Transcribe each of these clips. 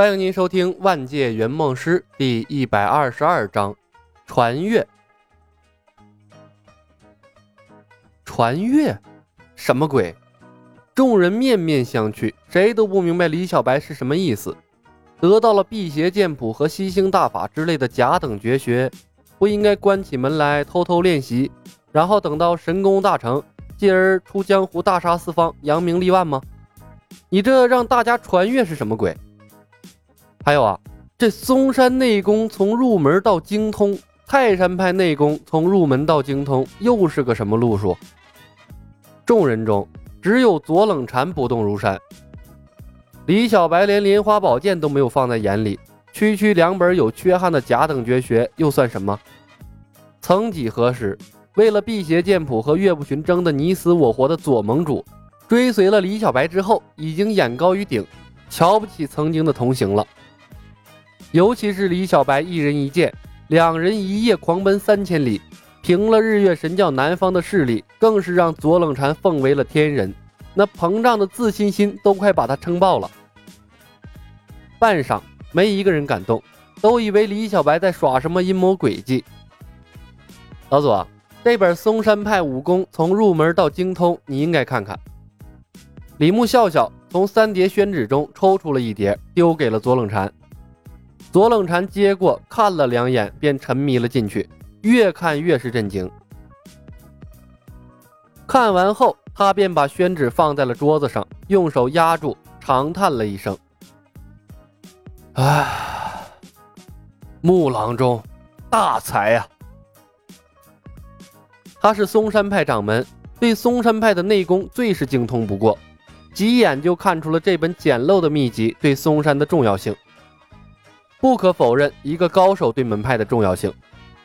欢迎您收听《万界圆梦师》第一百二十二章：传阅。传阅？什么鬼？众人面面相觑，谁都不明白李小白是什么意思。得到了辟邪剑谱和吸星大法之类的甲等绝学，不应该关起门来偷偷练习，然后等到神功大成，继而出江湖大杀四方，扬名立万吗？你这让大家传阅是什么鬼？还有啊，这嵩山内功从入门到精通，泰山派内功从入门到精通，又是个什么路数？众人中只有左冷禅不动如山，李小白连莲花宝剑都没有放在眼里，区区两本有缺憾的甲等绝学又算什么？曾几何时，为了辟邪剑谱和岳不群争得你死我活的左盟主，追随了李小白之后，已经眼高于顶，瞧不起曾经的同行了。尤其是李小白一人一剑，两人一夜狂奔三千里，平了日月神教南方的势力，更是让左冷禅奉为了天人。那膨胀的自信心都快把他撑爆了。半晌，没一个人敢动，都以为李小白在耍什么阴谋诡计。老左，这本嵩山派武功从入门到精通，你应该看看。李牧笑笑，从三叠宣纸中抽出了一叠，丢给了左冷禅。左冷禅接过，看了两眼，便沉迷了进去，越看越是震惊。看完后，他便把宣纸放在了桌子上，用手压住，长叹了一声：“唉，木郎中，大才啊！他是嵩山派掌门，对嵩山派的内功最是精通不过，几眼就看出了这本简陋的秘籍对嵩山的重要性。”不可否认，一个高手对门派的重要性，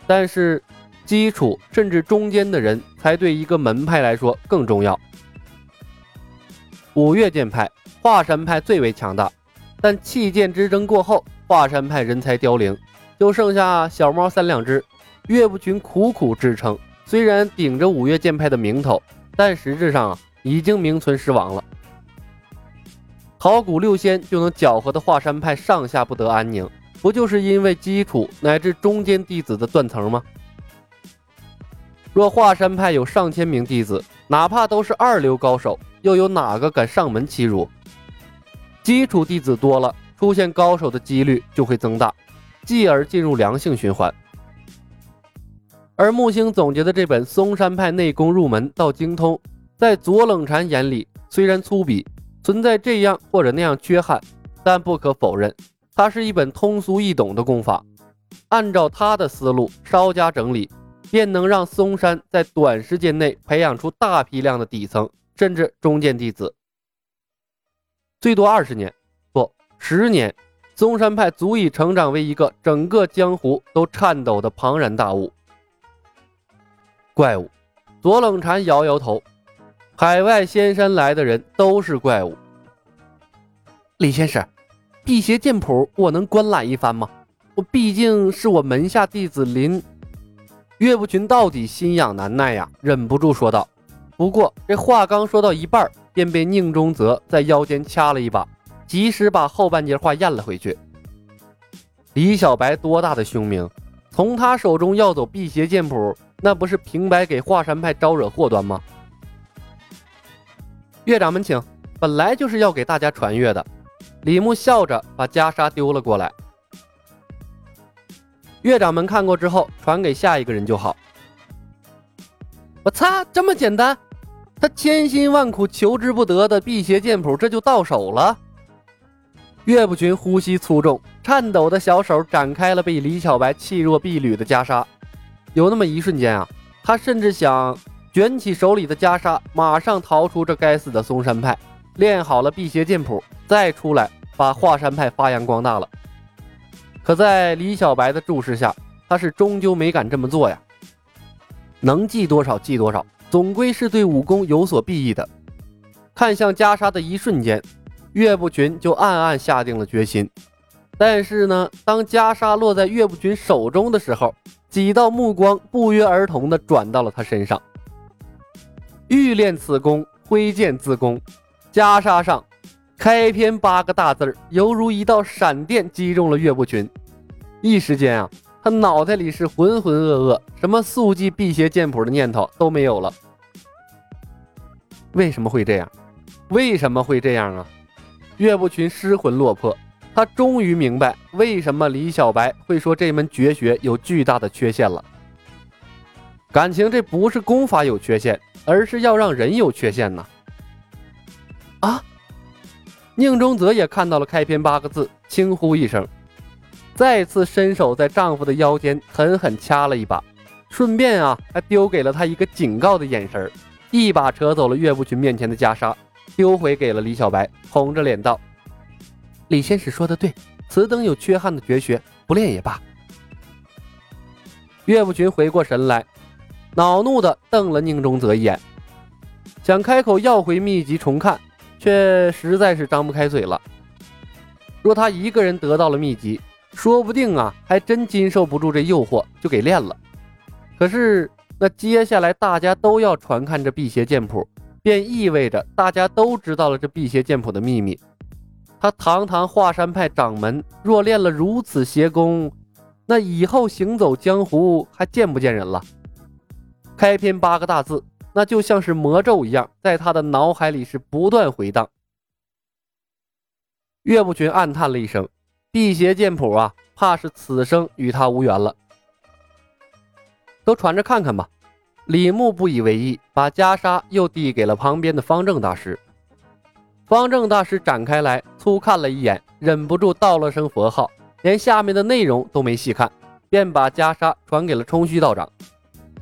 但是基础甚至中间的人才对一个门派来说更重要。五岳剑派、华山派最为强大，但弃剑之争过后，华山派人才凋零，就剩下小猫三两只。岳不群苦苦支撑，虽然顶着五岳剑派的名头，但实质上啊已经名存实亡了。考古六仙就能搅和的华山派上下不得安宁。不就是因为基础乃至中间弟子的断层吗？若华山派有上千名弟子，哪怕都是二流高手，又有哪个敢上门欺辱？基础弟子多了，出现高手的几率就会增大，继而进入良性循环。而木星总结的这本嵩山派内功入门到精通，在左冷禅眼里虽然粗鄙，存在这样或者那样缺憾，但不可否认。它是一本通俗易懂的功法，按照他的思路稍加整理，便能让嵩山在短时间内培养出大批量的底层甚至中间弟子。最多二十年，不十年，嵩山派足以成长为一个整个江湖都颤抖的庞然大物。怪物，左冷禅摇摇头，海外仙山来的人都是怪物。李先生。辟邪剑谱，我能观览一番吗？我毕竟是我门下弟子林岳不群，到底心痒难耐呀，忍不住说道。不过这话刚说到一半，便被宁中泽在腰间掐了一把，及时把后半截话咽了回去。李小白多大的凶名，从他手中要走辟邪剑谱，那不是平白给华山派招惹祸端吗？岳掌门，请，本来就是要给大家传阅的。李牧笑着把袈裟丢了过来，岳掌门看过之后传给下一个人就好。我擦，这么简单？他千辛万苦求之不得的辟邪剑谱，这就到手了？岳不群呼吸粗重，颤抖的小手展开了被李小白弃若敝履的袈裟。有那么一瞬间啊，他甚至想卷起手里的袈裟，马上逃出这该死的嵩山派，练好了辟邪剑谱。再出来把华山派发扬光大了，可在李小白的注视下，他是终究没敢这么做呀。能记多少记多少，总归是对武功有所裨益的。看向袈裟的一瞬间，岳不群就暗暗下定了决心。但是呢，当袈裟落在岳不群手中的时候，几道目光不约而同地转到了他身上。欲练此功，挥剑自宫。袈裟上。开篇八个大字犹如一道闪电击中了岳不群，一时间啊，他脑袋里是浑浑噩噩，什么速记辟邪剑谱的念头都没有了。为什么会这样？为什么会这样啊？岳不群失魂落魄，他终于明白为什么李小白会说这门绝学有巨大的缺陷了。感情这不是功法有缺陷，而是要让人有缺陷呢。宁中泽也看到了开篇八个字，轻呼一声，再次伸手在丈夫的腰间狠狠掐了一把，顺便啊，还丢给了他一个警告的眼神一把扯走了岳不群面前的袈裟，丢回给了李小白，红着脸道：“李仙使说的对，此等有缺憾的绝学，不练也罢。”岳不群回过神来，恼怒地瞪了宁中泽一眼，想开口要回秘籍重看。却实在是张不开嘴了。若他一个人得到了秘籍，说不定啊，还真经受不住这诱惑，就给练了。可是那接下来大家都要传看这辟邪剑谱，便意味着大家都知道了这辟邪剑谱的秘密。他堂堂华山派掌门，若练了如此邪功，那以后行走江湖还见不见人了？开篇八个大字。那就像是魔咒一样，在他的脑海里是不断回荡。岳不群暗叹了一声：“辟邪剑谱啊，怕是此生与他无缘了。”都传着看看吧。李牧不以为意，把袈裟又递给了旁边的方正大师。方正大师展开来，粗看了一眼，忍不住道了声佛号，连下面的内容都没细看，便把袈裟传给了冲虚道长。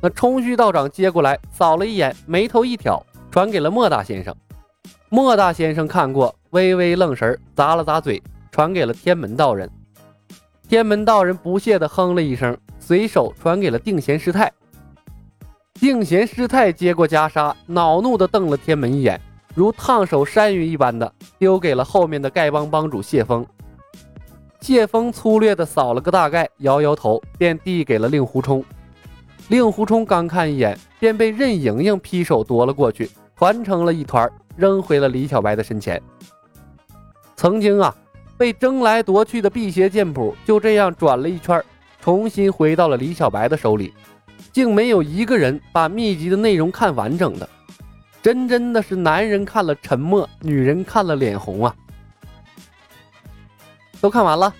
那冲虚道长接过来，扫了一眼，眉头一挑，传给了莫大先生。莫大先生看过，微微愣神，咂了咂嘴，传给了天门道人。天门道人不屑地哼了一声，随手传给了定贤师太。定贤师太接过袈裟，恼怒地瞪了天门一眼，如烫手山芋一般的丢给了后面的丐帮帮主谢峰。谢峰粗略地扫了个大概，摇摇头，便递给了令狐冲。令狐冲刚看一眼，便被任盈盈劈手夺了过去，团成了一团，扔回了李小白的身前。曾经啊，被争来夺去的辟邪剑谱就这样转了一圈，重新回到了李小白的手里，竟没有一个人把秘籍的内容看完整的。真真的是男人看了沉默，女人看了脸红啊！都看完了。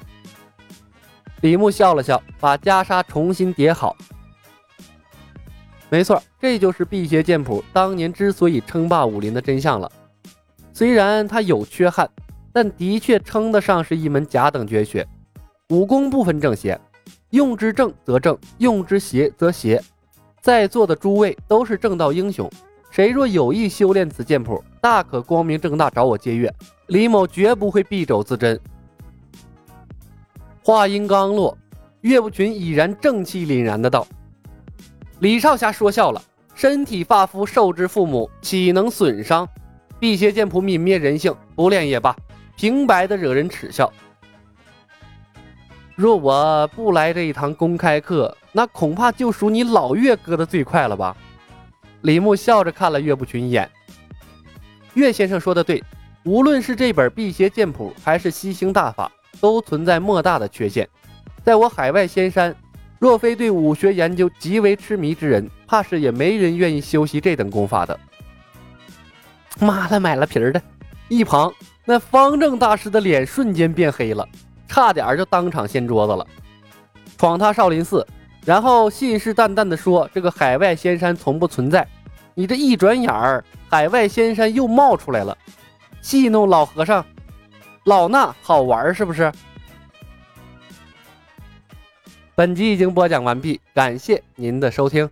李牧笑了笑，把袈裟重新叠好。没错，这就是辟邪剑谱当年之所以称霸武林的真相了。虽然它有缺憾，但的确称得上是一门甲等绝学。武功不分正邪，用之正则正，用之邪则邪。在座的诸位都是正道英雄，谁若有意修炼此剑谱，大可光明正大找我借阅，李某绝不会敝帚自珍。话音刚落，岳不群已然正气凛然的道。李少侠说笑了，身体发肤受之父母，岂能损伤？辟邪剑谱泯灭人性，不练也罢，平白的惹人耻笑。若我不来这一堂公开课，那恐怕就属你老岳割的最快了吧？李牧笑着看了岳不群一眼。岳先生说的对，无论是这本辟邪剑谱，还是吸星大法，都存在莫大的缺陷。在我海外仙山。若非对武学研究极为痴迷之人，怕是也没人愿意修习这等功法的。妈的，买了皮儿的！一旁那方正大师的脸瞬间变黑了，差点就当场掀桌子了。闯他少林寺，然后信誓旦旦地说这个海外仙山从不存在。你这一转眼儿，海外仙山又冒出来了，戏弄老和尚，老衲好玩是不是？本集已经播讲完毕，感谢您的收听。